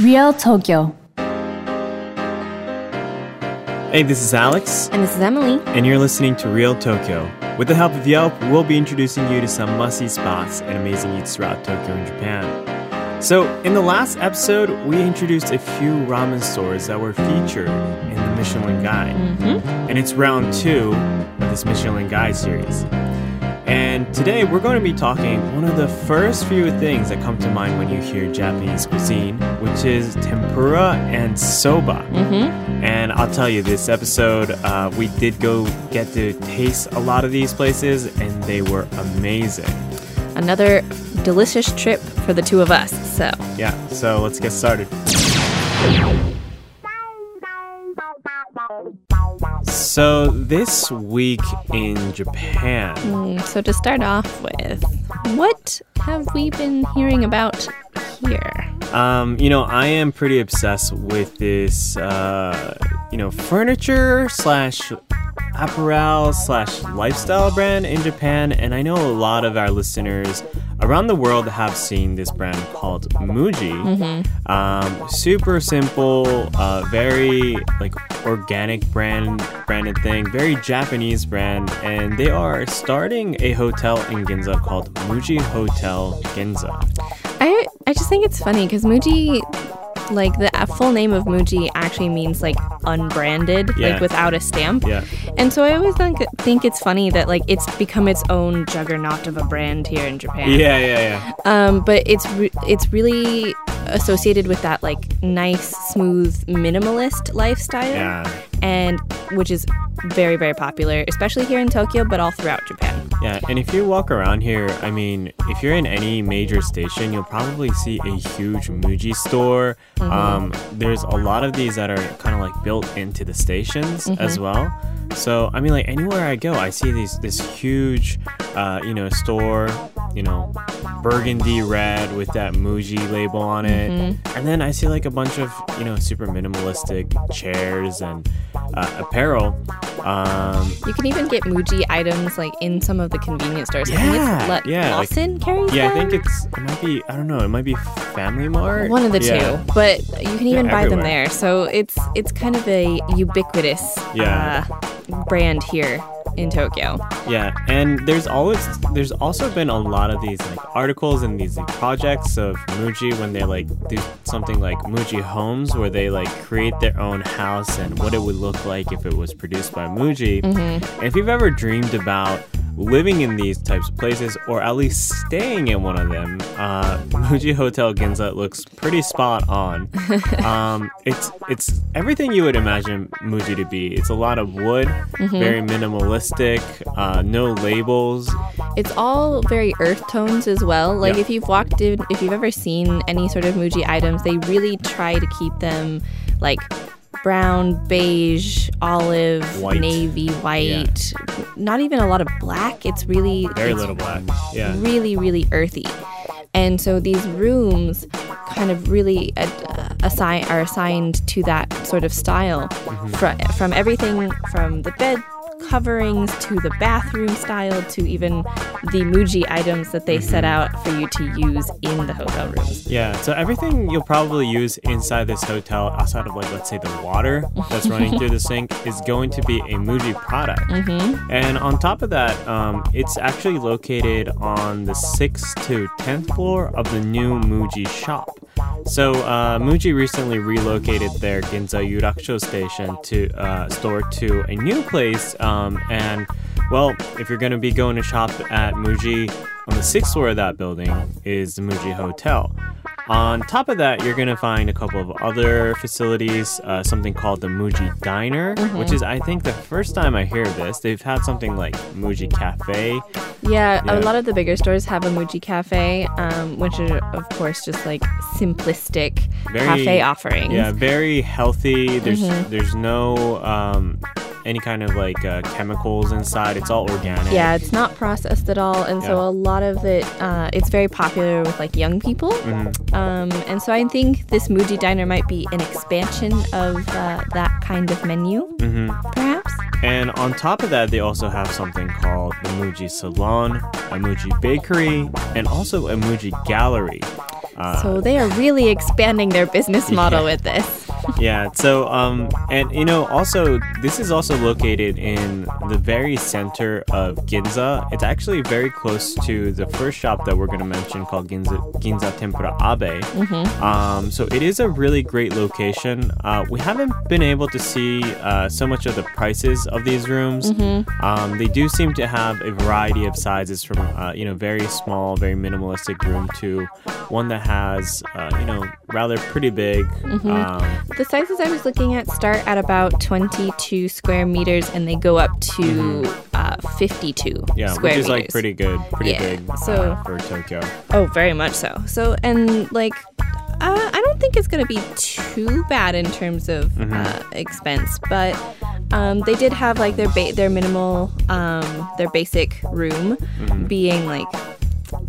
Real Tokyo. Hey, this is Alex, And this is Emily. and you're listening to Real Tokyo. With the help of Yelp, we'll be introducing you to some must see spots and amazing eats throughout Tokyo and Japan. So, in the last episode, we introduced a few ramen stores that were featured in the Michelin Guide. Mm-hmm. And it's round two of this Michelin Guide series. And today we're going to be talking one of the first few things that come to mind when you hear Japanese cuisine, which is tempura and soba. Mm-hmm. And I'll tell you, this episode, uh, we did go get to taste a lot of these places, and they were amazing. Another delicious trip for the two of us. So, Yeah, so let's get started. So, this week in Japan, mm, so to start off with, what have we been hearing about here? Um, you know, I am pretty obsessed with this, uh, you know, furniture slash apparel slash lifestyle brand in Japan, and I know a lot of our listeners around the world have seen this brand called Muji. Um, super simple, uh, very like organic brand branded thing, very Japanese brand, and they are starting a hotel in Ginza called Muji Hotel Ginza. I just think it's funny because Muji, like the full name of Muji actually means like unbranded, Yeah. like without a stamp. Yeah. And so I always think think it's funny that like it's become its own juggernaut of a brand here in Japan. Yeah, yeah, yeah. Um, but it's re- it's really associated with that like nice, smooth, minimalist lifestyle, Yeah. and which is very very popular, especially here in Tokyo, but all throughout Japan. Yeah, and if you walk around here, I mean, if you're in any major station, you'll probably see a huge Muji store. Um, there's a lot of these that are kind of like built into the stations as well. So I mean, like anywhere I go, I see these this huge, uh, you know, store, you know, burgundy red with that Muji label on it, and then I see like a bunch of you know super minimalistic chairs and uh, apparel. Um, You can even get Muji items like in some of the convenience stores. I think Yeah, it's Le- yeah, like- Lawson carries Yeah, I think it's it might be I don't know, it might be Family Mart. one of the Yeah. two, but you can even buy them there. So it's it's kind of a ubiquitous Yeah. uh, brand here in Tokyo. Yeah, and there's always there's also been a lot of these like articles and these like, projects of Muji when they like do something like Muji Homes where they like create their own house and what it would look like if it was produced by Muji. And if you've ever dreamed about living in these types of places or at least staying in one of them, uh, Muji Hotel Ginza looks pretty spot on. um, it's it's everything you would imagine Muji to be. It's a lot of wood, very minimalistic, uh, no labels. It's all very earth tones as well. Like Yeah. if you've walked in, if you've ever seen any sort of Muji items, they really try to keep them like brown, beige, olive, White. navy, white. Not even a lot of black. It's really Very it's little black. Yeah. really, really earthy. And so these rooms kind of really uh, assign are assigned to that sort of style fr- from everything from the bed coverings to the bathroom style to even the Muji items that they set out for you to use in the hotel rooms. Yeah, so everything you'll probably use inside this hotel, outside of like let's say the water that's running through the sink, is going to be a Muji product. Mm-hmm. And on top of that, um, it's actually located on the sixth to tenth floor of the new Muji shop. So uh, Muji recently relocated their Ginza Yurakucho station to uh, store to a new place, um, and well, if you're going to be going to shop at Muji on the sixth floor of that building is the Muji Hotel. On top of that, you're going to find a couple of other facilities, uh, something called the Muji Diner, which is, I think, the first time I hear this. They've had something like Muji Cafe. Yeah, Yeah. a lot of the bigger stores have a Muji cafe, um, which are of course just like simplistic Very- cafe offerings. Yeah, very healthy. There's Mm-hmm. there's no um, any kind of like uh, chemicals inside. It's all organic. Yeah, it's not processed at all, and so a lot of it, uh, it's very popular with like young people. Mm-hmm. Um, and so I think this Muji Diner might be an expansion of uh, that kind of menu, Mm-hmm. perhaps. And on top of that, they also have something called the Muji Salon, a Muji Bakery, and also a Muji Gallery. so they are really expanding their business model Yeah. with this. Yeah. So, um, and you know, also this is also located in the very center of Ginza. It's actually very close to the first shop that we're going to mention called Ginza Ginza Tempura Abe. Um, so it is a really great location. Uh, we haven't been able to see uh, so much of the prices of these rooms. Um, they do seem to have a variety of sizes from uh, you know very small, very minimalistic room to one that has uh, you know rather pretty big. Um, The sizes I was looking at start at about 22 square meters and they go up to uh, 52 Mm-hmm. yeah, square which is meters. like pretty good, pretty Yeah, big so- uh, for Tokyo. Oh, very much so. So, and like, uh, I don't think it's going to be too bad in terms of Mm-hmm. uh, expense, but um, they did have like their ba- their minimal, um, their basic room Mm-hmm. being like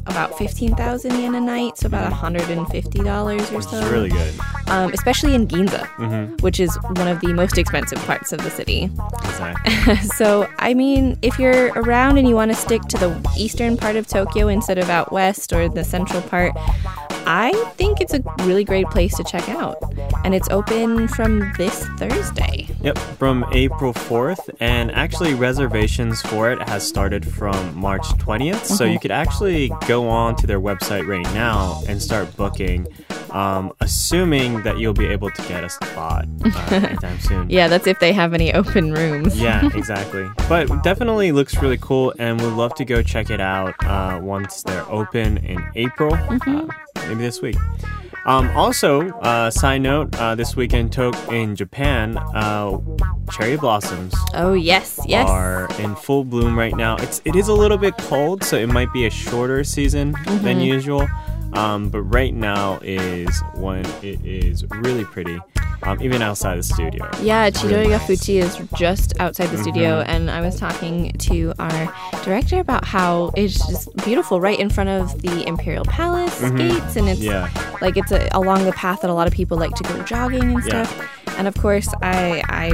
about 15,000 yen a night, so about $150 or so. is really good. um, especially in Ginza, Mm-hmm. which is one of the most expensive parts of the city. Exactly. so, I mean, if you're around and you want to stick to the eastern part of Tokyo instead of out west or the central part, I think it's a really great place to check out. And it's open from this Thursday. Yep, from April 4th, and actually reservations for it has started from March 20th. So Mm-hmm. you could actually go on to their website right now and start booking, um, assuming that you'll be able to get a spot uh, anytime soon. Yeah, that's if they have any open rooms. Yeah, exactly. But definitely looks really cool, and we'd love to go check it out uh, once they're open in April, uh, maybe this week. Um, also, uh, side note, uh, this weekend to- in Japan, uh, cherry blossoms Oh, yes, yes. are in full bloom right now. It's it is a little bit cold, so it might be a shorter season than usual. Um, but right now is when it is really pretty, um, even outside the studio. Yeah, Chidorigafuchi is just outside the studio, and I was talking to our director about how it's just beautiful right in front of the Imperial Palace gates, and it's Yeah. like it's a, along the path that a lot of people like to go jogging and Yeah. stuff. And of course, I I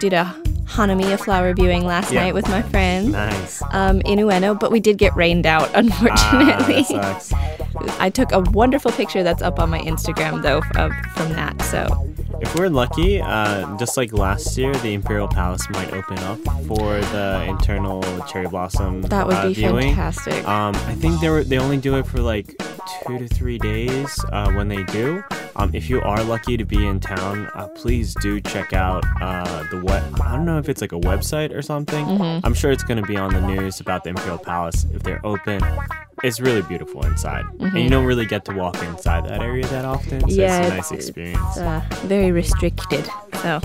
did a Hanami, a flower viewing last Yeah. night with my friend Nice. um, in Ueno, but we did get rained out, Ah, unfortunately. sucks. I took a wonderful picture that's up on my Instagram though of, from that. So If we're lucky, uh, just like last year, the Imperial Palace might open up for the internal cherry blossom that would uh, be viewing. fantastic. Um, I think they were they only do it for like two to three days uh, when they do. Um, if you are lucky to be in town, uh, please do check out uh, the what I don't know if it's like a website or something. Mm-hmm. I'm sure it's going to be on the news about the Imperial Palace if they're open. It's really beautiful inside, and you don't really get to walk inside that area that often. So Mm-hmm. Yeah, it's a it's- nice experience. uh, very restricted. So,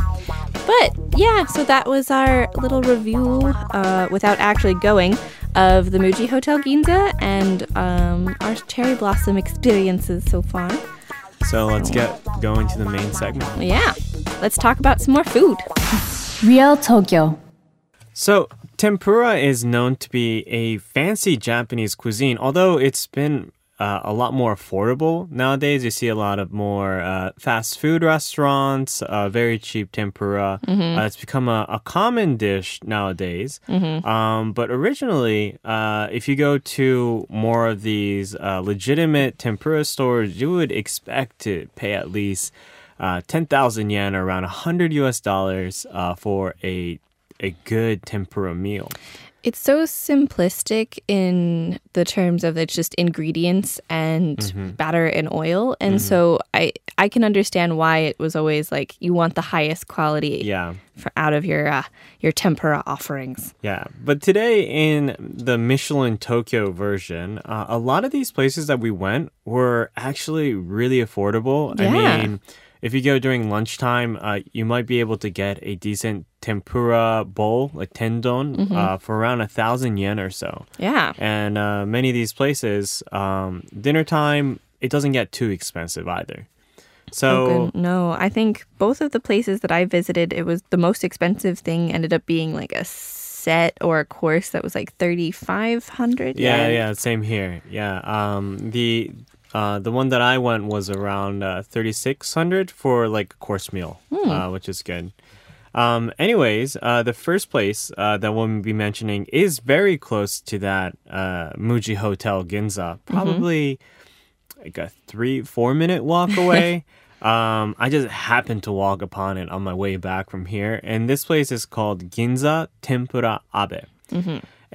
but yeah, so that was our little review uh, without actually going of the Muji Hotel Ginza and um, our cherry blossom experiences so far. So let's get going to the main segment. Yeah, let's talk about some more food. Real Tokyo. So, tempura is known to be a fancy Japanese cuisine, although it's been uh, a lot more affordable nowadays. You see a lot of more uh, fast food restaurants, uh, very cheap tempura. Uh, it's become a, a common dish nowadays. Um, but originally, uh, if you go to more of these uh, legitimate tempura stores, you would expect to pay at least uh, 10,000 yen or around 100 US dollars uh, for a a good tempura meal. It's so simplistic in the terms of it's just ingredients and batter and oil, and so I I can understand why it was always like you want the highest quality Yeah. for out of your uh, your tempura offerings. Yeah, but today in the Michelin Tokyo version, uh, a lot of these places that we went were actually really affordable. Yeah. I mean, if you go during lunchtime, uh, you might be able to get a decent tempura bowl, like tendon, uh, for around a thousand yen or so. Yeah. And uh, many of these places, um, dinner time, it doesn't get too expensive either. So Oh. No, I think both of the places that I visited, it was the most expensive thing ended up being like a set or a course that was like thirty five hundred. Yeah, yeah, same here. Yeah, um, the uh, the one that I went was around uh, thirty six hundred for like a course meal, uh, which is good. Um, anyways, uh, the first place uh, that we'll be mentioning is very close to that uh, Muji Hotel Ginza. Probably, like a three, four minute walk away. um, I just happened to walk upon it on my way back from here. And this place is called Ginza Tempura Abe.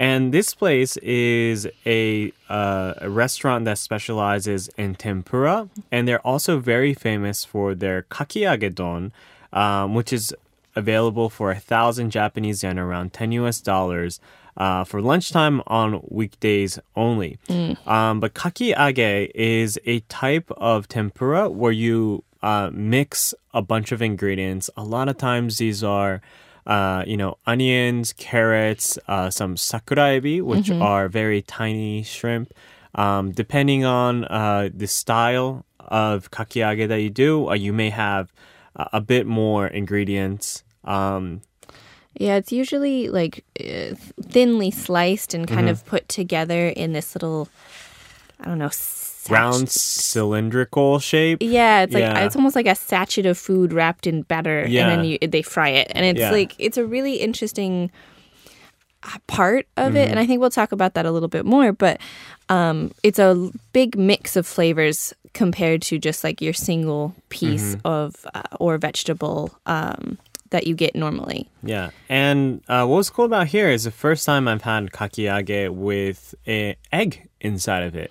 And this place is a, uh, a restaurant that specializes in tempura, and they're also very famous for their kakiage don, um, which is available for a thousand Japanese yen, around ten U.S. dollars, uh, for lunchtime on weekdays only. Um, but kakiage is a type of tempura where you uh, mix a bunch of ingredients. A lot of times these are uh, you know, onions, carrots, uh, some sakuraebi, which are very tiny shrimp. Um, depending on uh, the style of kakiage that you do, uh, you may have uh, a bit more ingredients. Um, Yeah, it's usually like uh, thinly sliced and kind of put together in this little, I don't know, sach- round cylindrical shape. Yeah, it's like Yeah. it's almost like a sachet of food wrapped in batter, and then you, they fry it, and it's Yeah. like it's a really interesting uh, part of Mm-hmm. it, and I think we'll talk about that a little bit more. But um, it's a big mix of flavors compared to just like your single piece Mm-hmm. of uh, or vegetable um, that you get normally. Yeah, and uh, what was cool about here is the first time I've had kakiage with an egg inside of it.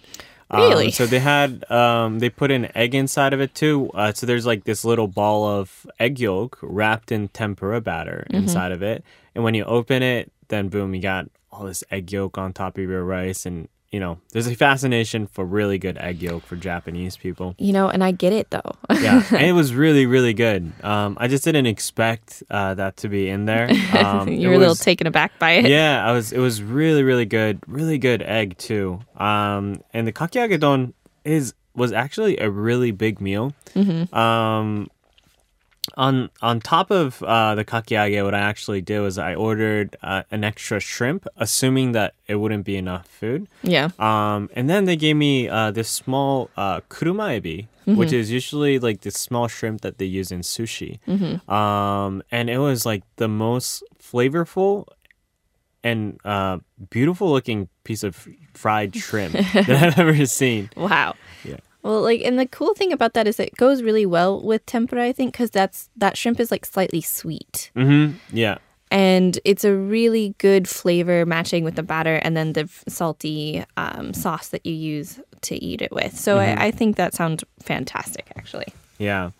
Um, Really? so they had um, they put an egg inside of it too. Uh, so there's like this little ball of egg yolk wrapped in tempura batter inside of it, and when you open it, then boom, you got all this egg yolk on top of your rice, and you know there's a fascination for really good egg yolk for Japanese people. You know, and I get it though. Yeah, and it was really, really good. Um, I just didn't expect uh, that to be in there. Um, you were a little was- taken aback by it. yeah, I was. It was really, really good. Really good egg too. Um, and the kakiage don is was actually a really big meal. Um, on on top of uh, the kakiage, what I actually did was I ordered uh, an extra shrimp, assuming that it wouldn't be enough food. Yeah. Um, and then they gave me uh, this small uh, kuruma ebi, which is usually like the small shrimp that they use in sushi. Um, and it was like the most flavorful and uh, beautiful looking piece of fried shrimp that I've ever seen. Wow. Well, like, and the cool thing about that is it goes really well with tempura, I think, because that's that shrimp is like slightly sweet, Mm-hmm. Yeah. and it's a really good flavor matching with the batter and then the salty um, sauce that you use to eat it with. So I, I think that sounds fantastic, actually. Yeah.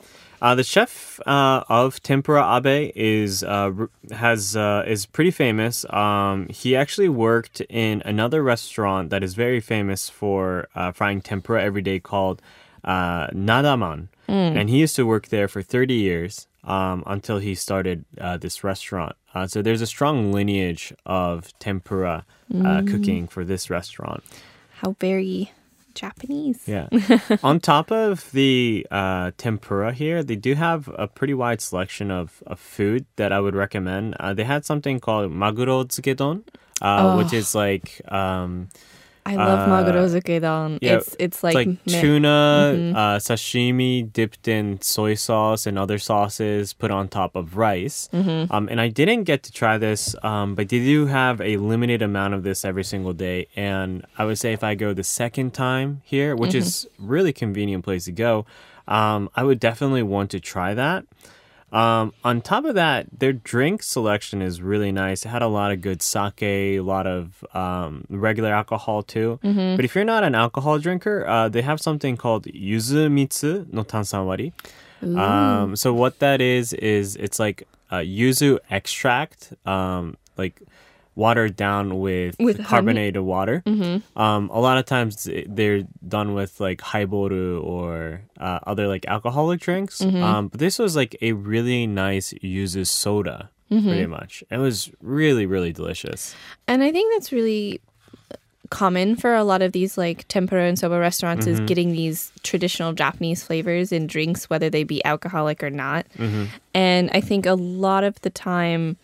Uh, the chef uh, of Tempura Abe is uh, has uh, is pretty famous. Um, he actually worked in another restaurant that is very famous for uh, frying tempura every day called uh, Nadaman, and he used to work there for 30 years um, until he started uh, this restaurant. Uh, so there's a strong lineage of tempura uh, cooking for this restaurant. How very Japanese. Yeah. On top of the uh, tempura here, they do have a pretty wide selection of, of food that I would recommend. Uh, they had something called maguro tsukedon, uh, which is like um, I love Uh, maguro zukedon. yeah, it's it's like, like tuna Mm-hmm. uh, sashimi dipped in soy sauce and other sauces put on top of rice. Mm-hmm. Um, and I didn't get to try this, um, but they do have a limited amount of this every single day. And I would say if I go the second time here, which Mm-hmm. is really convenient place to go, um, I would definitely want to try that. Um, on top of that, their drink selection is really nice. It had a lot of good sake, a lot of um, regular alcohol too. But if you're not an alcohol drinker, uh, they have something called yuzu mitsu no tansanwari. Um, so what that is is it's like uh, yuzu extract, um, like watered down with, With honey? carbonated water. Um, a lot of times they're done with like haiboru or uh, other like alcoholic drinks. Um, but this was like a really nice yuzu soda, pretty much. It was really really delicious. And I think that's really common for a lot of these like tempura and soba restaurants Mm-hmm. is getting these traditional Japanese flavors in drinks, whether they be alcoholic or not. Mm-hmm. And I think a lot of the time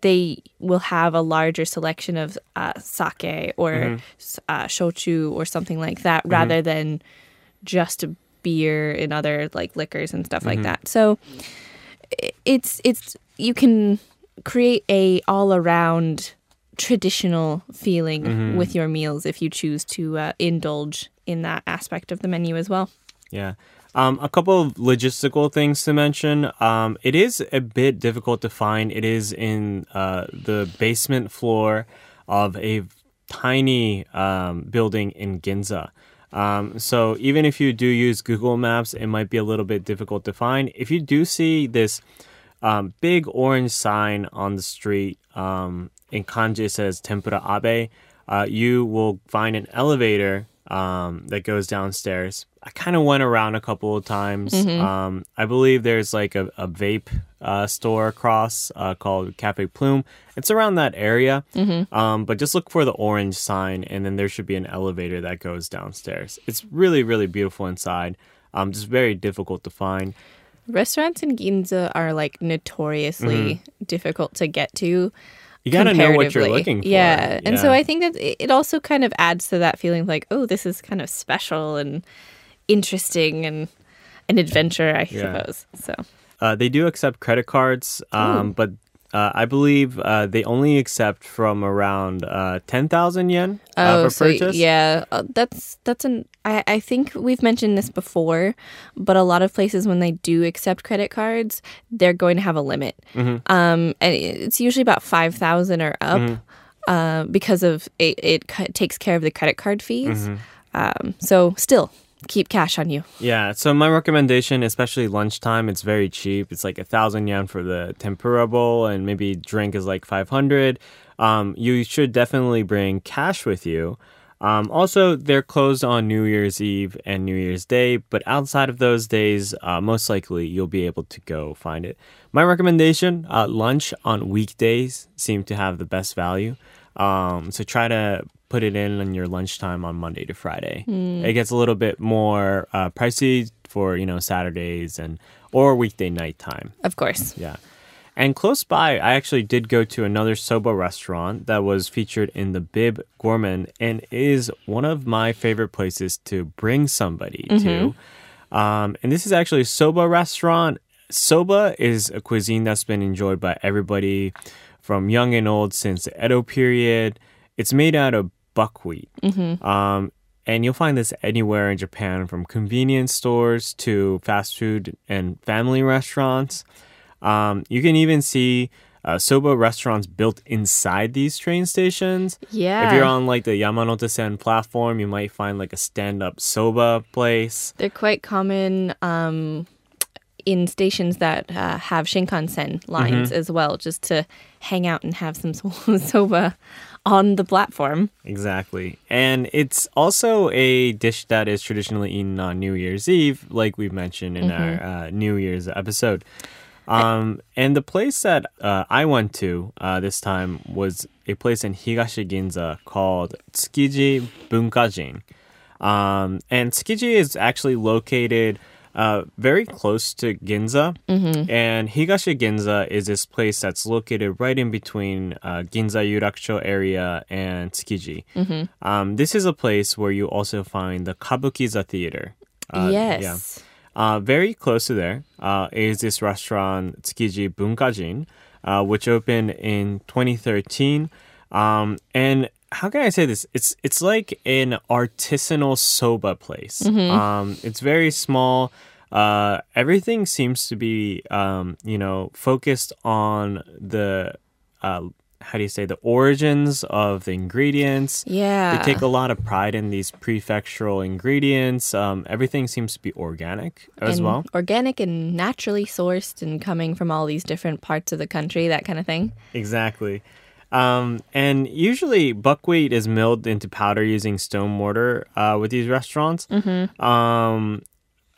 they will have a larger selection of uh, sake or Mm-hmm. uh, shochu or something like that rather than just a beer and other like liquors and stuff Mm-hmm. like that. So it's it's you can create a all around traditional feeling with your meals if you choose to uh, indulge in that aspect of the menu as well. Yeah. Um, a couple of logistical things to mention. Um, it is a bit difficult to find. It is in uh, the basement floor of a tiny um, building in Ginza. Um, so even if you do use Google Maps, it might be a little bit difficult to find. If you do see this um, big orange sign on the street um, in kanji, it says Tempura Abe. Uh, you will find an elevator um, that goes downstairs. I kind of went around a couple of times. Um, I believe there's like a, a vape uh, store across uh, called Cafe Plume. It's around that area. Um, but just look for the orange sign, and then there should be an elevator that goes downstairs. It's really, really beautiful inside. Um, just very difficult to find. Restaurants in Ginza are like notoriously difficult to get to. You gotta know what you're looking for. Yeah. And so I think that it also kind of adds to that feeling of like, oh, this is kind of special and interesting and an adventure, I Yeah. suppose. So Uh, they do accept credit cards, um, but uh, I believe uh, they only accept from around uh, 10,000 yen uh, for Oh, so purchase. yeah, uh, that's that's an. I I think we've mentioned this before, but a lot of places when they do accept credit cards, they're going to have a limit. Mm-hmm. Um, and it's usually about five thousand or up, Mm-hmm. uh, because of it. It c- takes care of the credit card fees. Mm-hmm. Um, so still keep cash on you. Yeah, so my recommendation, especially lunchtime, it's very cheap. It's like a thousand yen for the tempura bowl, and maybe drink is like five hundred. Um, you should definitely bring cash with you. Um, also, they're closed on New Year's Eve and New Year's Day, but outside of those days, uh, most likely you'll be able to go find it. My recommendation: uh, lunch on weekdays seem to have the best value. Um, so try to put it in on your lunchtime on Monday to Friday. It gets a little bit more uh, pricey for you know Saturdays and or weekday nighttime. Of course. Yeah. And close by, I actually did go to another soba restaurant that was featured in the Bib Gourmand and is one of my favorite places to bring somebody to. Um, and this is actually a soba restaurant. Soba is a cuisine that's been enjoyed by everybody from young and old since the Edo period. It's made out of buckwheat. Um, and you'll find this anywhere in Japan, from convenience stores to fast food and family restaurants. Um, you can even see uh, soba restaurants built inside these train stations. Yeah. If you're on like the Yamanote Sen platform, you might find like a stand-up soba place. They're quite common um, in stations that uh, have Shinkansen lines Mm-hmm. as well, just to hang out and have some so- soba on the platform. Exactly. And it's also a dish that is traditionally eaten on New Year's Eve, like we've mentioned in our uh, New Year's episode. Um, and the place that uh, I went to uh, this time was a place in Higashi Ginza called Tsukiji Bunkajin. Um, and Tsukiji is actually located uh, very close to Ginza. And Higashi Ginza is this place that's located right in between uh, Ginza Yurakucho area and Tsukiji. Um, this is a place where you also find the Kabukiza Theater. Uh, yes. Yeah. Uh, very close to there uh, is this restaurant Tsukiji Bunkajin, uh, which opened in 2013. Um, and how can I say this? It's it's like an artisanal soba place. Um, it's very small. Uh, everything seems to be um, you know focused on the uh, how do you say the origins of the ingredients. Yeah. They take a lot of pride in these prefectural ingredients. Um, everything seems to be organic as and well. Organic and naturally sourced and coming from all these different parts of the country, that kind of thing. Exactly. Um, and usually buckwheat is milled into powder using stone mortar uh, with these restaurants. Um,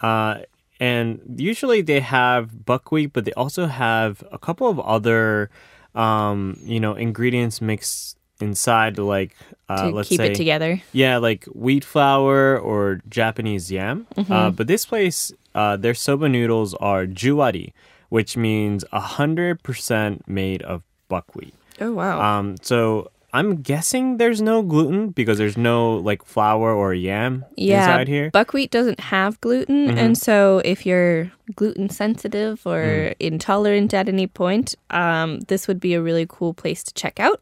uh, and usually they have buckwheat, but they also have a couple of other, um, you know, ingredients mixed inside, like uh, to let's keep say, it together. Yeah, like wheat flour or Japanese yam. Uh, but this place, uh, their soba noodles are juwari, which means 100% made of buckwheat. Oh wow. Um, so I'm guessing there's no gluten because there's no like flour or yam Yeah, inside here. Mm-hmm. buckwheat doesn't have gluten, and so if you're gluten sensitive or Mm. intolerant at any point, um, this would be a really cool place to check out.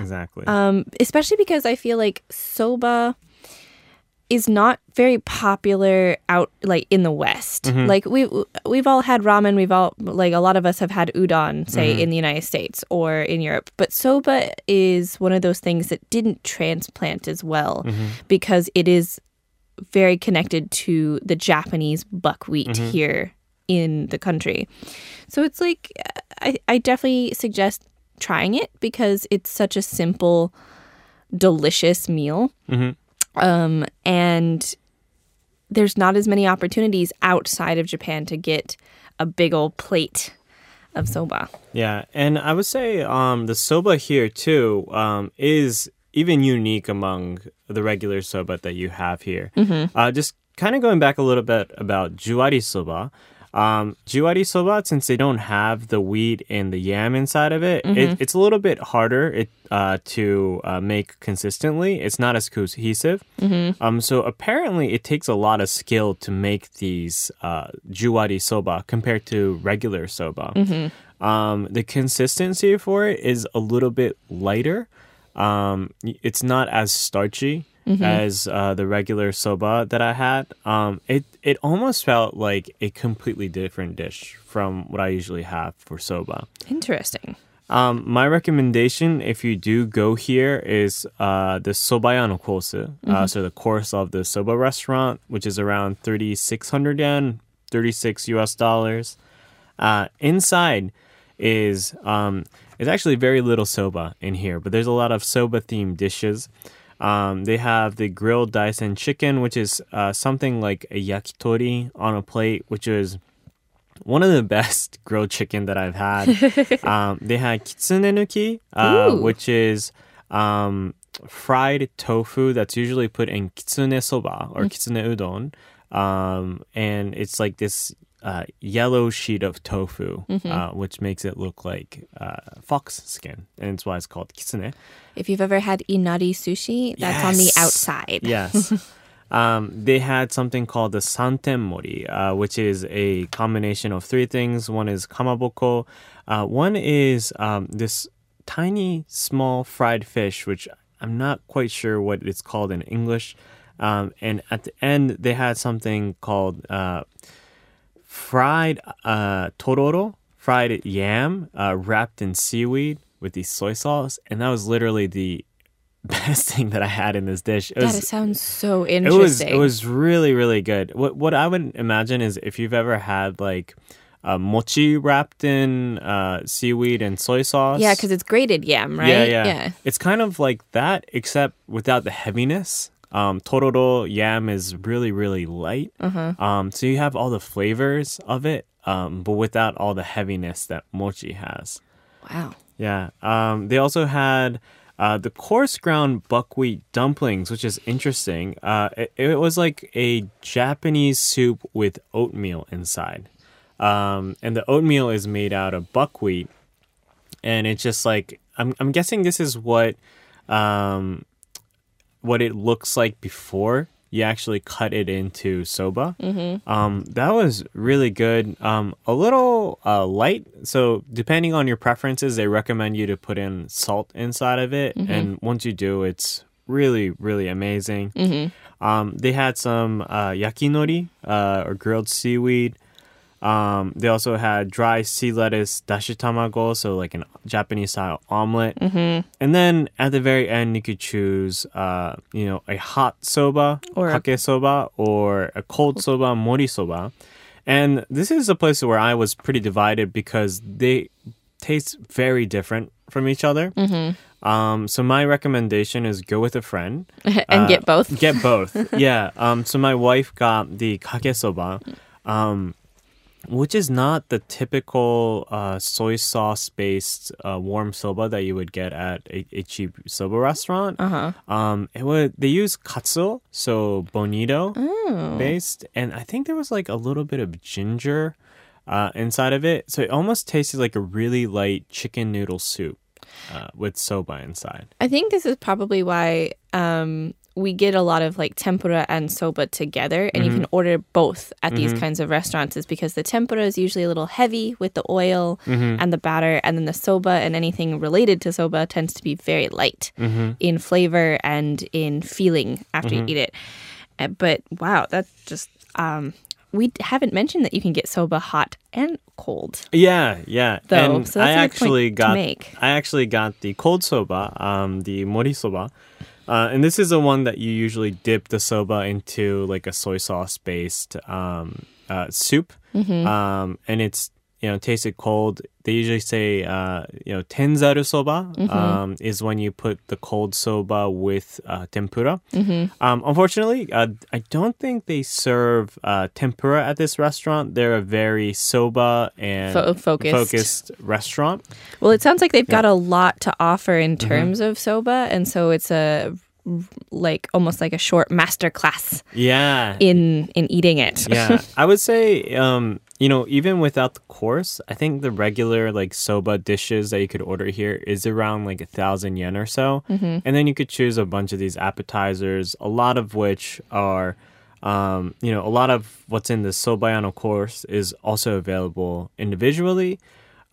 exactly. Um, especially because I feel like soba is not very popular out like in the West. Mm-hmm. Like we we've all had ramen, we've all like a lot of us have had udon, say Mm-hmm. in the United States or in Europe. But soba is one of those things that didn't transplant as well Mm-hmm. because it is very connected to the Japanese buckwheat Mm-hmm. here in the country. So it's like I, I definitely suggest trying it because it's such a simple, delicious meal. Um, and there's not as many opportunities outside of Japan to get a big old plate of soba. Yeah, and I would say um, the soba here too um, is even unique among the regular soba that you have here. Uh, just kind of going back a little bit about juwari soba. Um, juwari soba, since they don't have the wheat and the yam inside of it, it it's a little bit harder it, uh, to uh, make consistently. It's not as cohesive. Um, so apparently, it takes a lot of skill to make these uh, juwari soba compared to regular soba. Um, the consistency for it is a little bit lighter. Um, it's not as starchy as uh, the regular soba that I had. Um, it it almost felt like a completely different dish from what I usually have for soba. Interesting. Um, my recommendation, if you do go here, is uh, the sobaya no course. Uh, so the course of the soba restaurant, which is around thirty six hundred yen, thirty six U.S. dollars. Uh, inside is um, it's actually very little soba in here, but there's a lot of soba themed dishes. Um, they have the grilled daisen chicken, which is uh, something like a yakitori on a plate, which is one of the best grilled chicken that I've had. um, they had kitsune nuki, uh, which is um, fried tofu that's usually put in kitsune soba or kitsune udon. Um, and it's like this uh, yellow sheet of tofu, uh, which makes it look like uh, fox skin. And that's why it's called kitsune. If you've ever had inari sushi, that's on the outside. Yes. um, they had something called the santen mori, uh, which is a combination of three things. One is kamaboko. Uh, one is um, this tiny, small fried fish, which I'm not quite sure what it's called in English. Um, and at the end, they had something called uh, fried uh, tororo, fried yam uh, wrapped in seaweed with the soy sauce, and that was literally the best thing that I had in this dish. It That was, sounds so interesting. it was it was really really good. What what I would imagine is if you've ever had like uh, mochi wrapped in uh, seaweed and soy sauce. yeah, because it's grated yam, right? Yeah, Yeah, yeah, It's kind of like that, except without the heaviness. Um, tororo yam is really, really light. Um, so you have all the flavors of it, um, but without all the heaviness that mochi has. Wow. Yeah. Um, they also had uh, the coarse ground buckwheat dumplings, which is interesting. Uh, it, it was like a Japanese soup with oatmeal inside. Um, and the oatmeal is made out of buckwheat. And it's just like, I'm, I'm guessing this is what, um, what it looks like before you actually cut it into soba. Mm-hmm. Um, that was really good. Um, a little uh, light. So depending on your preferences, they recommend you to put in salt inside of it. And once you do, it's really, really amazing. Um, they had some uh, yakinori uh, or grilled seaweed. Um, they also had dry sea lettuce dashi tamago, so like an Japanese style omelet. Mm-hmm. And then at the very end, you could choose, uh, you know, a hot soba, Or kake soba, or a cold soba, mori soba. And this is a place where I was pretty divided because they taste very different from each other. Mm-hmm. Um, so my recommendation is go with a friend and uh, get both. Get both. yeah. Um, so my wife got the kake soba, um, which is not the typical uh, soy sauce based uh, warm soba that you would get at a, a cheap soba restaurant. Uh-huh. Um, it would they use katsu, so bonito Oh. based, and I think there was like a little bit of ginger uh, inside of it, so it almost tasted like a really light chicken noodle soup. uh, with soba inside. I think this is probably why um, we get a lot of like tempura and soba together, and you can order both at these kinds of restaurants, is because the tempura is usually a little heavy with the oil and the batter, and then the soba and anything related to soba tends to be very light in flavor and in feeling after you eat it. Uh, But wow, that's just. Um, we haven't mentioned that you can get soba hot and cold. Yeah, yeah. Though, and so that's I actually got make. I actually got the cold soba, um, the mori soba. Uh, and this is the one that you usually dip the soba into like a soy sauce based um, uh, soup. Mm-hmm. Um, and it's you know tasted cold. They usually say uh, you know tenzaru soba Mm-hmm. um, is when you put the cold soba with uh, tempura. Mm-hmm. Um, unfortunately, uh, I don't think they serve uh, tempura at this restaurant. They're a very soba and Fo- focused. focused restaurant. Well, it sounds like they've got a lot to offer in Mm-hmm. terms of soba, and so it's a like almost like a short master class Yeah. in in eating it. yeah. I would say, um, you know, even without the course, I think the regular like soba dishes that you could order here is around like a thousand yen or so. And then you could choose a bunch of these appetizers, a lot of which are, um, you know, a lot of what's in the sobayano course is also available individually.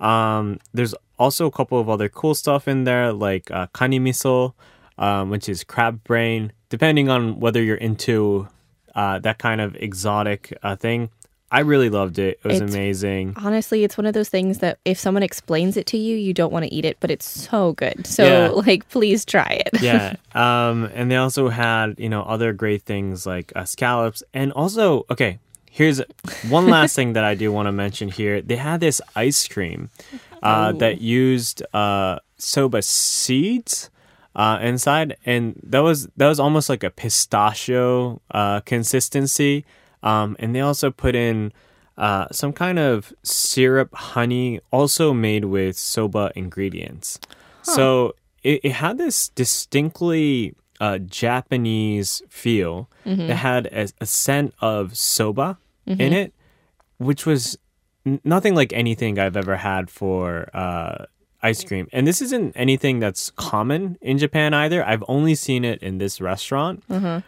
Um, there's also a couple of other cool stuff in there, like uh, kani miso, um, which is crab brain. Depending on whether you're into uh, that kind of exotic uh, thing, I really loved it. It was It's- amazing. Honestly, it's one of those things that if someone explains it to you, you don't want to eat it, but it's so good. So, Yeah. like, please try it. yeah. Um, and they also had, you know, other great things like uh, scallops. And also, okay, here's one last thing that I do want to mention here. They had this ice cream uh, Oh. that used uh, soba seeds. Uh, inside, and that was that was almost like a pistachio uh, consistency. Um, and they also put in uh, some kind of syrup, honey, also made with soba ingredients. So it, it had this distinctly uh, Japanese feel. It had a, a scent of soba in it, which was n- nothing like anything I've ever had for uh, ice cream. And this isn't anything that's common in Japan either. I've only seen it in this restaurant.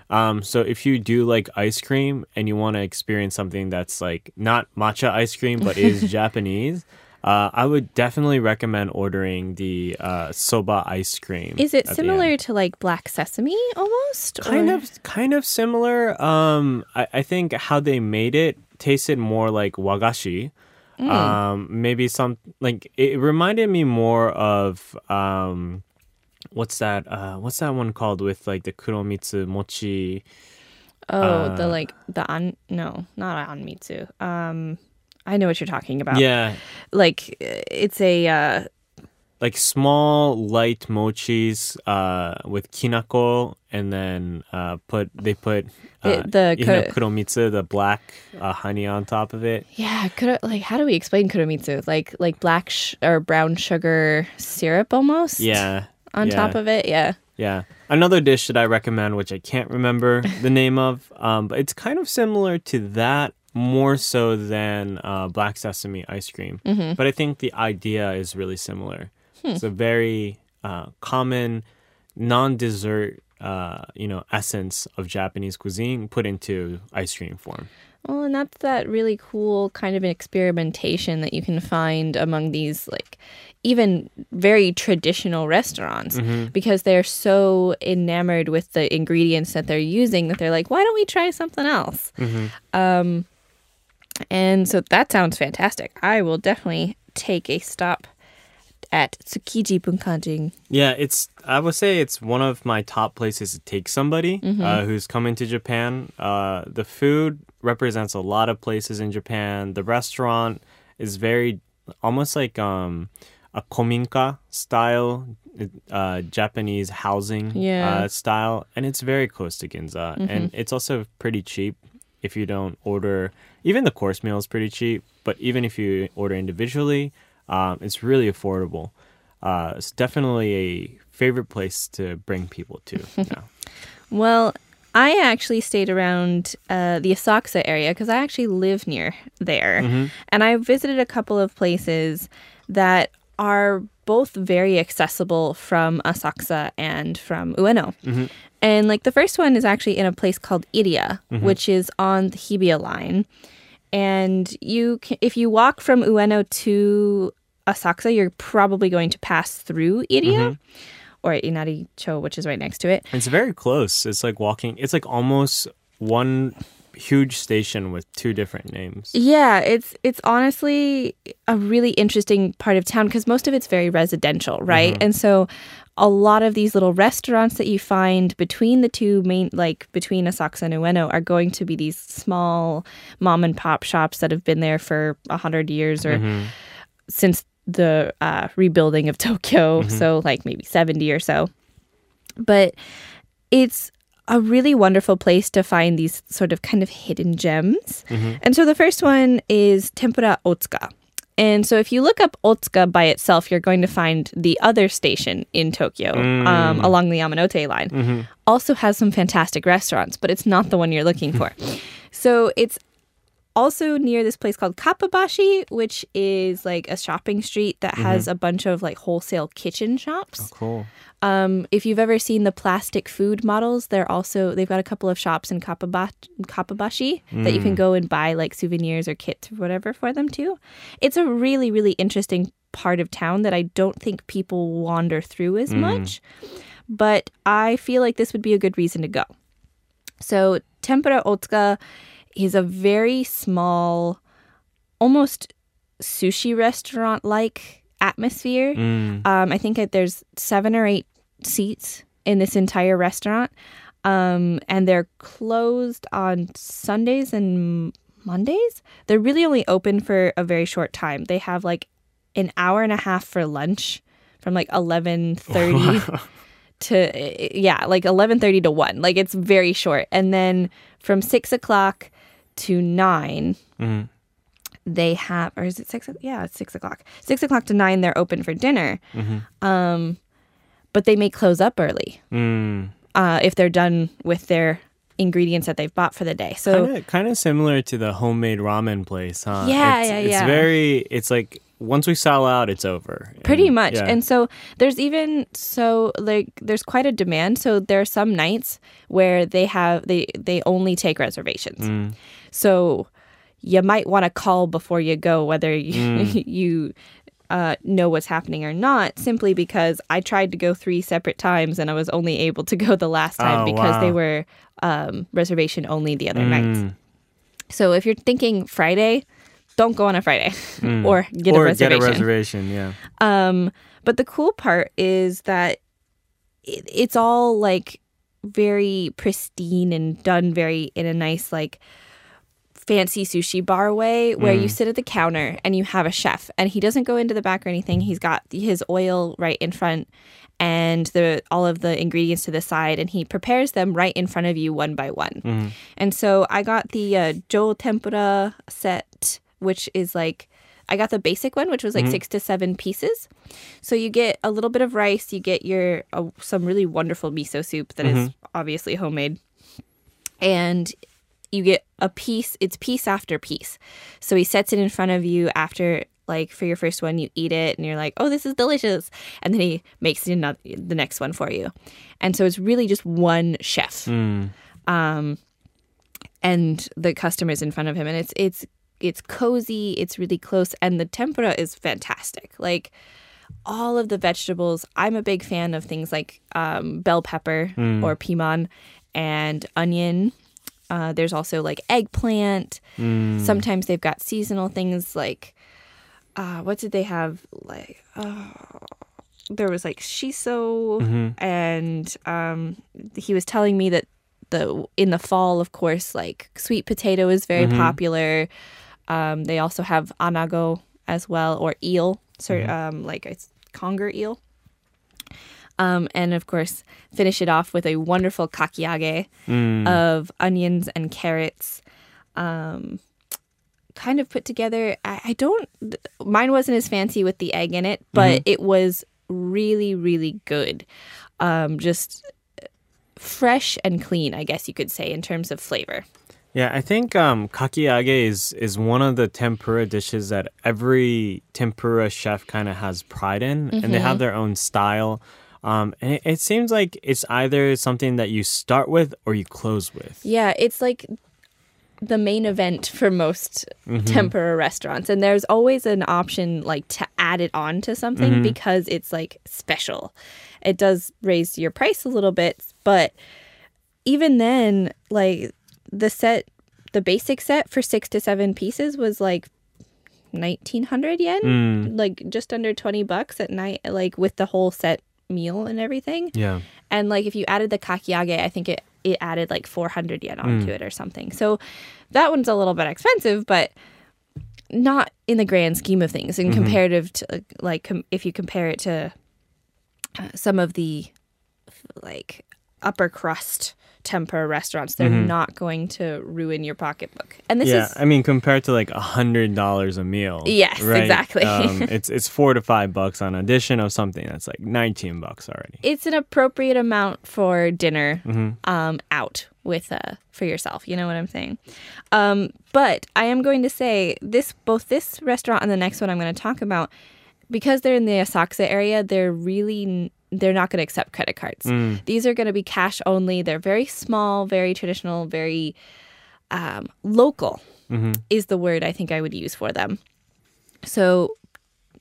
Um, so if you do like ice cream and you want to experience something that's like not matcha ice cream but is Japanese. Uh, I would definitely recommend ordering the uh, soba ice cream. Is it similar to like black sesame almost? Kind or- of, kind of similar. Um, I, I think how they made it tasted more like wagashi. Mm. Um, maybe some like it reminded me more of um, what's that? Uh, what's that one called with like the kuromitsu mochi? Oh, uh, the like the an no, not anmitsu. Um, I know what you're talking about. Yeah, like it's a uh, like small light mochis uh, with kinako, and then uh, put they put uh, the ku- kuromitsu, the black uh, honey on top of it. yeah. Kuro, like how do we explain kuromitsu? Like like black sh- or brown sugar syrup almost. Yeah, On yeah. top of it, yeah. Yeah. Another dish that I recommend, which I can't remember the name of, um, but it's kind of similar to that, more so than uh, black sesame ice cream. Mm-hmm. But I think the idea is really similar. Hmm. It's a very uh, common, non-dessert, uh, you know, essence of Japanese cuisine put into ice cream form. Well, and that's that really cool kind of experimentation that you can find among these like even very traditional restaurants because they're so enamored with the ingredients that they're using that they're like, why don't we try something else? Um, and so that sounds fantastic. I will definitely take a stop at Tsukiji Bunkajin. Yeah, it's. I would say it's one of my top places to take somebody uh, who's coming to Japan. Uh, the food represents a lot of places in Japan. The restaurant is very almost like um, a kominka style uh, Japanese housing Yeah. uh, style, and it's very close to Ginza, and it's also pretty cheap. If you don't order, even the course meal is pretty cheap. But even if you order individually, um, it's really affordable. Uh, it's definitely a favorite place to bring people to. now. Well, I actually stayed around uh, the Asakusa area because I actually live near there. And I visited a couple of places that are both very accessible from Asakusa and from Ueno. And like the first one is actually in a place called Iriya, which is on the Hibiya line. And you can, if you walk from Ueno to Asakusa, you're probably going to pass through Iriya mm-hmm. or Inari-cho, which is right next to it. It's very close. It's like walking. It's like almost one huge station with two different names. Yeah, it's it's honestly a really interesting part of town because most of it's very residential, right? Mm-hmm. And so a lot of these little restaurants that you find between the two main like between Asakusa and Ueno are going to be these small mom and pop shops that have been there for a hundred years or mm-hmm. since the uh, rebuilding of Tokyo, mm-hmm. so like maybe 70 or so. But it's a really wonderful place to find these sort of kind of hidden gems. Mm-hmm. And so the first one is Tempura Otsuka. And so if you look up Otsuka by itself, you're going to find the other station in Tokyo mm. um, along the Yamanote line. Mm-hmm. Also has some fantastic restaurants, but it's not the one you're looking for. so it's also near this place called Kappabashi, which is like a shopping street that mm-hmm. has a bunch of like wholesale kitchen shops. Oh, cool. Um, if you've ever seen the plastic food models, they're also they've got a couple of shops in Kappaba- Kappabashi that you can mm. go and buy like souvenirs or kits or whatever for them too. It's a really really interesting part of town that I don't think people wander through as mm. much, but I feel like this would be a good reason to go. So Tempura Otsuka is a very small, almost sushi restaurant like atmosphere. Um, I think that there's seven or eight seats in this entire restaurant, um, and they're closed on Sundays and Mondays. They're really only open for a very short time. They have like an hour and a half for lunch from like eleven thirty to yeah, like eleven thirty to one. Like it's very short, and then from six o'clock to 9 they have or is it six? Yeah, it's six o'clock. Six o'clock to nine, they're open for dinner. Um, but they may close up early Mm. uh, if they're done with their ingredients that they've bought for the day. So Kind of, similar to the homemade ramen place, huh? Yeah, it's, yeah, it's very. It's like once we sell out, it's over. pretty And, much yeah. and so there's even so like there's quite a demand so there are some nights where they have they they only take reservations Mm. so you might want to call before you go whether you, Mm. you uh, know what's happening or not simply because i tried to go three separate times and i was only able to go the last time Oh, because they were um, reservation only the other nights Mm. so if you're thinking friday don't go on a friday or get Mm. or a reservation get a reservation. Yeah. um, but the cool part is that it, it's all like very pristine and done very in a nice like fancy sushi bar way where you sit at the counter and you have a chef and he doesn't go into the back or anything he's got his oil right in front and the all of the ingredients to the side and he prepares them right in front of you one by one and so i got the uh, tempura set which is like I got the basic one, which was like six to seven pieces. So you get a little bit of rice, you get your uh, some really wonderful miso soup that is obviously homemade, and you get a piece. It's piece after piece. So he sets it in front of you after. Like for your first one, you eat it and you're like, "Oh, this is delicious," and then he makes another, the next one for you, and so it's really just one chef um, and the customers in front of him, and it's it's it's cozy, it's really close, and the tempura is fantastic. Like all of the vegetables, I'm a big fan of things like um, bell pepper or piman and onion. Uh, there's also like eggplant. Sometimes they've got seasonal things like uh, what did they have? Like uh, there was like shiso, and um, he was telling me that the in the fall, of course, like sweet potato is very popular. Um, they also have anago as well, or eel, so um, like it's conger eel. Um, and of course, finish it off with a wonderful kakiage of onions and carrots, um, kind of put together. I, I don't. Mine wasn't as fancy with the egg in it, but it was really, really good. Um, just fresh and clean, I guess you could say, in terms of flavor. Yeah, I think um, kakiage is is one of the tempura dishes that every tempura chef kind of has pride in, and they have their own style. Um, and it, it seems like it's either something that you start with or you close with. Yeah, it's like the main event for most Mm-hmm. tempura restaurants. And there's always an option like to add it on to something Mm-hmm. because it's like special. It does raise your price a little bit, but even then, like the set, the basic set for six to seven pieces was like 1900 yen, Mm. like just under 20 bucks at night, like with the whole set meal and everything. Yeah. And like if you added the kakiage, I think it it added like 400 yen onto Mm. it or something. So that one's a little bit expensive, but not in the grand scheme of things. Mm-hmm. In comparative to like com- if you compare it to uh, some of the like upper crust tempura restaurants, they're not going to ruin your pocketbook. And this Mm-hmm. yeah, is I mean, compared to like a hundred dollars a meal. Yes, right? exactly. um, it's it's four to five bucks on addition of something that's like nineteen bucks already. it's an appropriate amount for dinner Mm-hmm. um, out with uh, for yourself. You know what I'm saying? Um, but I am going to say this: both this restaurant and the next one I'm going to talk about, because they're in the Asakusa area, they're really they're not going to accept credit cards. Mm. These are going to be cash only. They're very small, very traditional, very um, local. Mm-hmm. Is the word I think I would use for them. So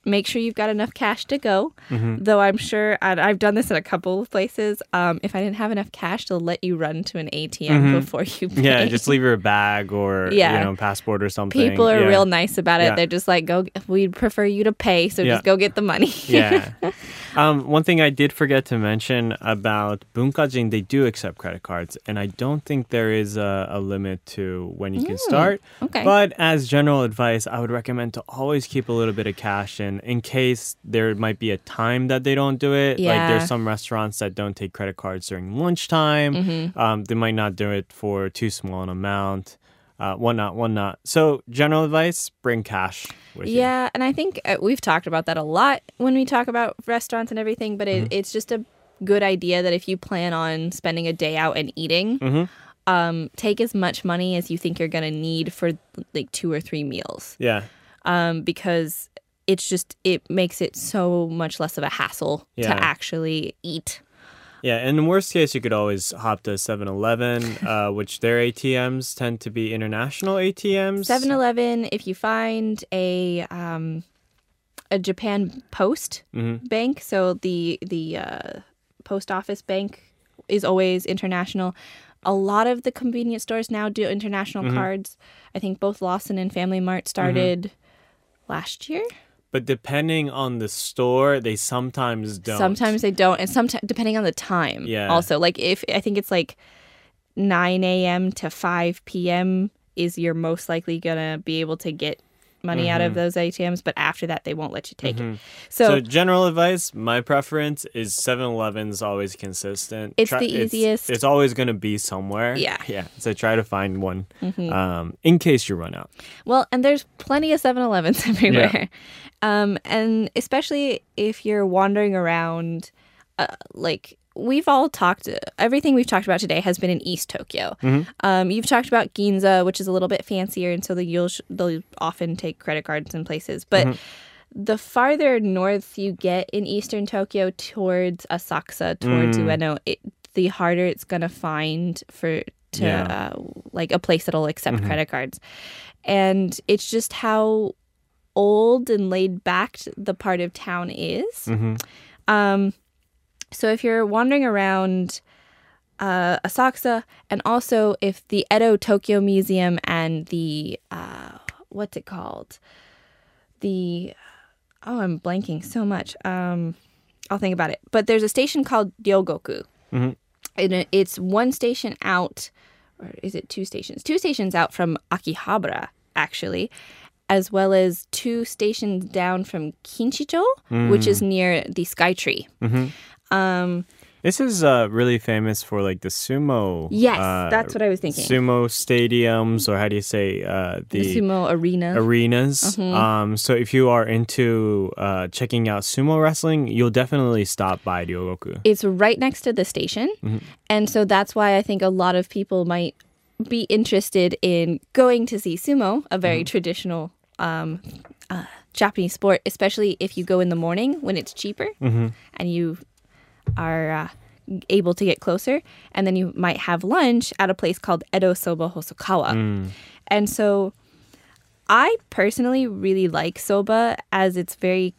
make sure you've got enough cash to go. Mm-hmm. Though I'm sure, I've done this in a couple of places. Um, if I didn't have enough cash, they'll let you run to an ATM before you pay. Mm-hmm. Yeah, just leave your bag or Yeah. you know passport or something. People are Yeah. real nice about it. Yeah. They're just like, "Go, we'd prefer you to pay, so just go get the money." yeah. Um, one thing I did forget to mention about Bunkajin, they do accept credit cards, and I don't think there is a, a limit to when you can start. Mm, okay. But as general advice, I would recommend to always keep a little bit of cash in, in case there might be a time that they don't do it. Like there's some restaurants that don't take credit cards during lunchtime. Mm-hmm. Um, they might not do it for too small an amount. Uh, whatnot, whatnot. So, general advice: bring cash with you. Yeah, and I think uh, we've talked about that a lot when we talk about restaurants and everything, but Mm-hmm. it's just a good idea that if you plan on spending a day out and eating, Mm-hmm. um, take as much money as you think you're going to need for like two or three meals Yeah. um, because it's just, it makes it so much less of a hassle Yeah. to actually eat. Yeah, in the worst case, you could always hop to 7 Eleven, uh, which their ATMs tend to be international ATMs. 7 Eleven, if you find a, um, a Japan Post Mhm. bank, so the, the uh, post office bank is always international. A lot of the convenience stores now do international Mm-hmm. cards. I think both Lawson and Family Mart started last year. But depending on the store, they sometimes don't. Sometimes they don't, and sometimes depending on the time. Yeah. Also, like if I think it's like nine a.m. to five p.m. is you're most likely gonna be able to get money out of those ATMs, but after that they won't let you take it. So, So, general advice, my preference is 7 Eleven's always consistent. It's the easiest. it's always going to be somewhere. Yeah. Mm-hmm. Yeah. So try to find one um, in case you run out. well, and there's plenty of 7-Elevens everywhere, um, and especially if you're wandering around, uh, like. We've all talked. Everything we've talked about today has been in East Tokyo. Um, you've talked about Ginza, which is a little bit fancier, and so the, you'll they'll often take credit cards in places. But the farther north you get in eastern Tokyo towards Asakusa, towards Ueno, it, the harder it's gonna find for to Yeah. uh, like a place that'll accept credit cards, and it's just how old and laid back the part of town is. Um, so if you're wandering around uh, Asakusa, and also if the Edo Tokyo Museum and the uh, what's it called? The oh, I'm blanking so much. Um, I'll think about it. But there's a station called Ryogoku, and it- it's one station out, or is it two stations? Two stations out from Akihabara, actually, as well as two stations down from Kinshicho, which is near the Skytree. Um, This is uh, really famous for like the sumo. Yes, uh, that's what I was thinking. Sumo stadiums, or how do you say uh, the sumo arena. arenas. Mm-hmm. Um, so if you are into uh, checking out sumo wrestling, you'll definitely stop by Ryogoku. it's right next to the station, Mm-hmm. and so that's why I think a lot of people might be interested in going to see sumo, a very traditional um, uh, Japanese sport, especially if you go in the morning when it's cheaper and you are uh, able to get closer. And then you might have lunch at a place called Edo Soba Hosokawa. Hmm. And so I personally really like soba as it's very,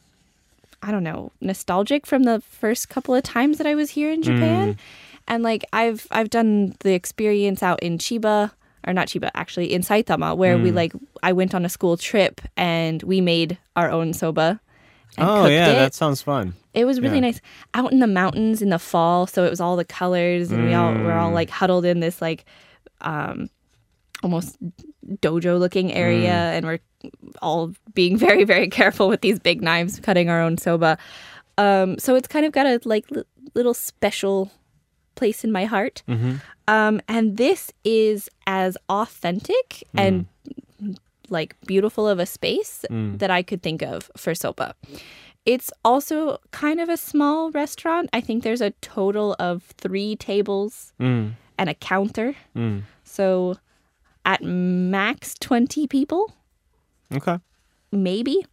I don't know, nostalgic from the first couple of times that I was here in hmm. Japan. And like I've I've done the experience out in Chiba or not Chiba actually in Saitama where we hmm. like I went on a school trip and we made our own soba. Oh yeah, it. that sounds fun. It was really Yeah. nice out in the mountains in the fall, so it was all the colors, and we all we're all like huddled in this like um almost dojo looking area, and we're all being very very careful with these big knives cutting our own soba. Um, so it's kind of got a like li- little special place in my heart. Um, and this is as authentic and like beautiful of a space mm. that I could think of for soba. It's also kind of a small restaurant. I think there's a total of three tables mm. and a counter. Mm. So at max 20 people, Okay. maybe.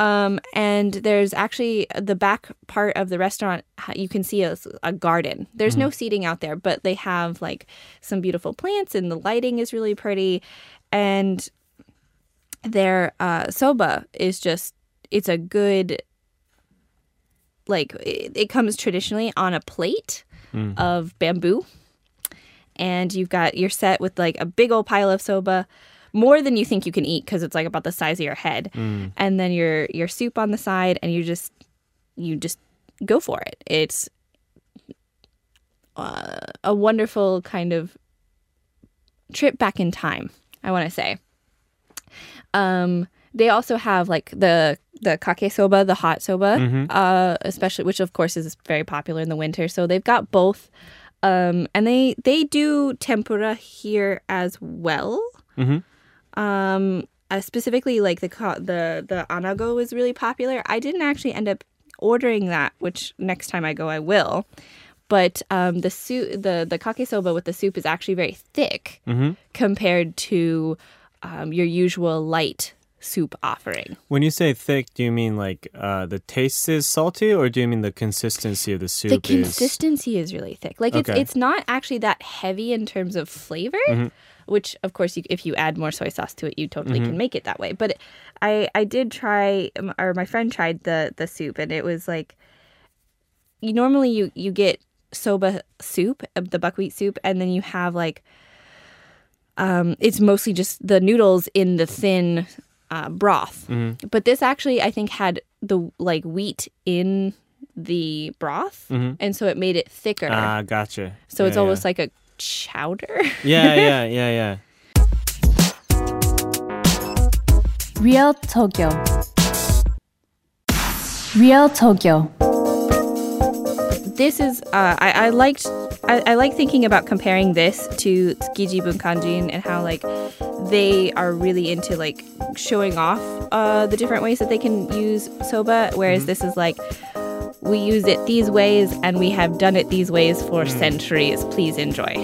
Um, and there's actually the back part of the restaurant, you can see a, a garden. There's no mm-hmm. seating out there, but they have like some beautiful plants and the lighting is really pretty. And their uh, soba is just, it's a good, like, it, it comes traditionally on a plate of bamboo. And you've got, you're set with like a big old pile of soba more than you think you can eat because it's like about the size of your head. And then your your soup on the side and you just you just go for it. It's uh, a wonderful kind of trip back in time i want to say um they also have like the the kake soba the hot soba uh especially which of course is very popular in the winter. So they've got both. Um and they they do tempura here as well. Um uh, specifically like the the the anago is really popular. I didn't actually end up ordering that which next time i go i will. But um the soup the the kake soba with the soup is actually very thick compared to um, your usual light soup offering When you say thick, do you mean like uh, the taste is salty, or do you mean the consistency of the soup the consistency is really thick like it's Okay. it's not actually that heavy in terms of flavor Mm-hmm. which of course you, if you add more soy sauce to it you totally can make it that way but i i did try or my friend tried the the soup and it was like you normally you you get soba soup uh, the buckwheat soup and then you have like um it's mostly just the noodles in the thin uh, broth but this actually i think had the like wheat in the broth and so it made it thicker Ah, gotcha. so it's Yeah, almost like a chowder Yeah, yeah, yeah, yeah. Real Tokyo. Real Tokyo. This is uh, I, I liked I, I like thinking about comparing this to Tsukiji Bunkajin and how like they are really into like showing off uh, the different ways that they can use soba, whereas this is like we use it these ways and we have done it these ways for centuries. Please enjoy.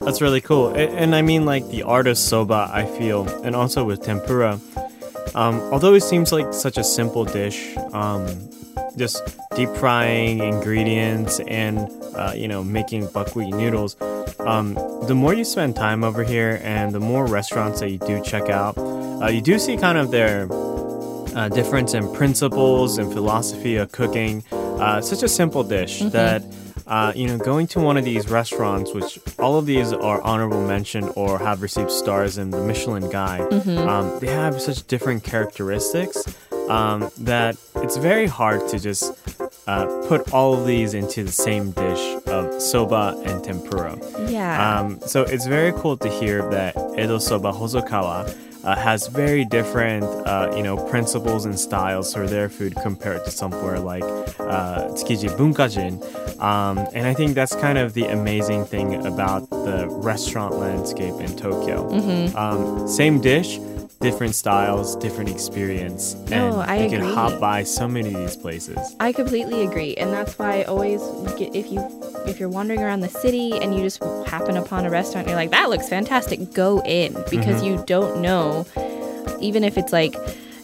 That's really cool. A- And, I mean, like the art of soba, I feel, and also with tempura. Um, although it seems like such a simple dish, um, just deep frying ingredients and uh, you know making buckwheat noodles. Um, the more you spend time over here, and the more restaurants that you do check out, uh, you do see kind of their uh, difference in principles and philosophy of cooking. Uh, such a simple dish that uh, you know going to one of these restaurants, which all of these are honorable mention or have received stars in the Michelin Guide. Um, they have such different characteristics um, that it's very hard to just uh, put all of these into the same dish of soba and tempura. Yeah. Um, so it's very cool to hear that Edo Soba Hosokawa uh, has very different, uh, you know, principles and styles for their food compared to somewhere like uh, Tsukiji Bunkajin. Um, and I think that's kind of the amazing thing about the restaurant landscape in Tokyo. Um, same dish, different styles, different experience, and I you can hop by so many of these places. I completely agree, and that's why I always get if you if you're wandering around the city and you just happen upon a restaurant, you're like, that looks fantastic. Go in because mm-hmm. you don't know, even if it's like.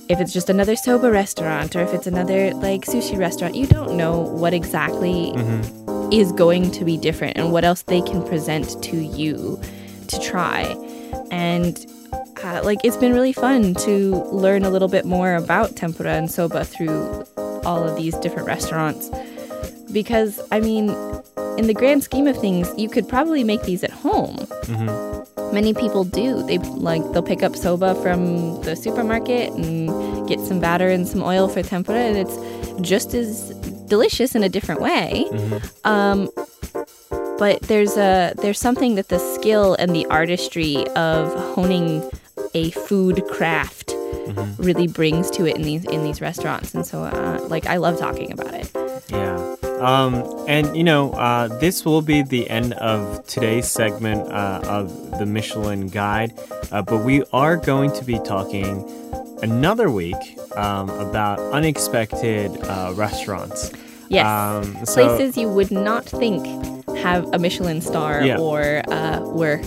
If it's just another soba restaurant or if it's another like sushi restaurant, you don't know what exactly mm-hmm. is going to be different and what else they can present to you to try. And uh, like it's been really fun to learn a little bit more about tempura and soba through all of these different restaurants. Because I mean in the grand scheme of things you could probably make these at home. Many people do. They like they'll pick up soba from the supermarket and get some batter and some oil for tempura and it's just as delicious in a different way. Um, but there's a there's something that the skill and the artistry of honing a food craft really brings to it in these in these restaurants and so uh, like I love talking about it Yeah. Um, and you know, uh, this will be the end of today's segment uh, of the Michelin Guide, uh, but we are going to be talking another week um, about unexpected uh, restaurants. yes Um, so- places you would not think have a Michelin star Yeah. or uh, were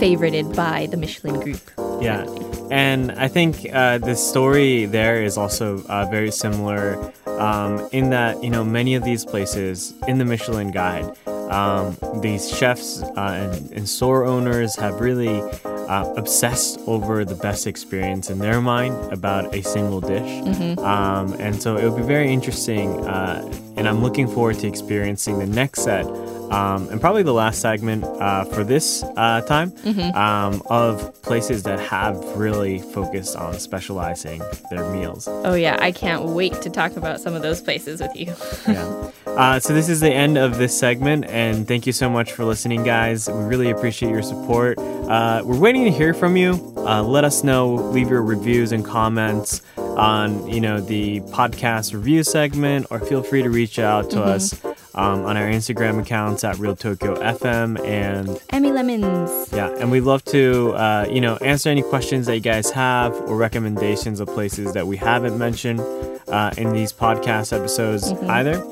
favorited by the Michelin group Yeah. And I think uh, the story there is also uh, very similar um, in that, you know, many of these places in the Michelin Guide, um, these chefs uh, and, and store owners have really uh, obsessed over the best experience in their mind about a single dish. Um, and so it would be very interesting. Uh, and I'm looking forward to experiencing the next set um, and probably the last segment uh, for this uh, time um, of places that have really focused on specializing their meals. oh yeah I can't wait to talk about some of those places with you Yeah. Uh, so this is the end of this segment, and thank you so much for listening, guys. We really appreciate your support. Uh, we're waiting to hear from you. Uh, let us know. Leave your reviews and comments on you know the podcast review segment, or feel free to reach out to us um, on our Instagram accounts at Real Tokyo FM and Emmy Lemons yeah, and we'd love to, uh, you know, answer any questions that you guys have or recommendations of places that we haven't mentioned uh, in these podcast episodes either.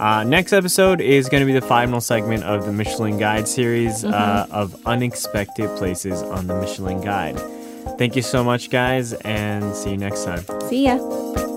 Uh, next episode is going to be the final segment of the Michelin Guide series uh, of unexpected places on the Michelin Guide. Thank you so much, guys, and see you next time. see ya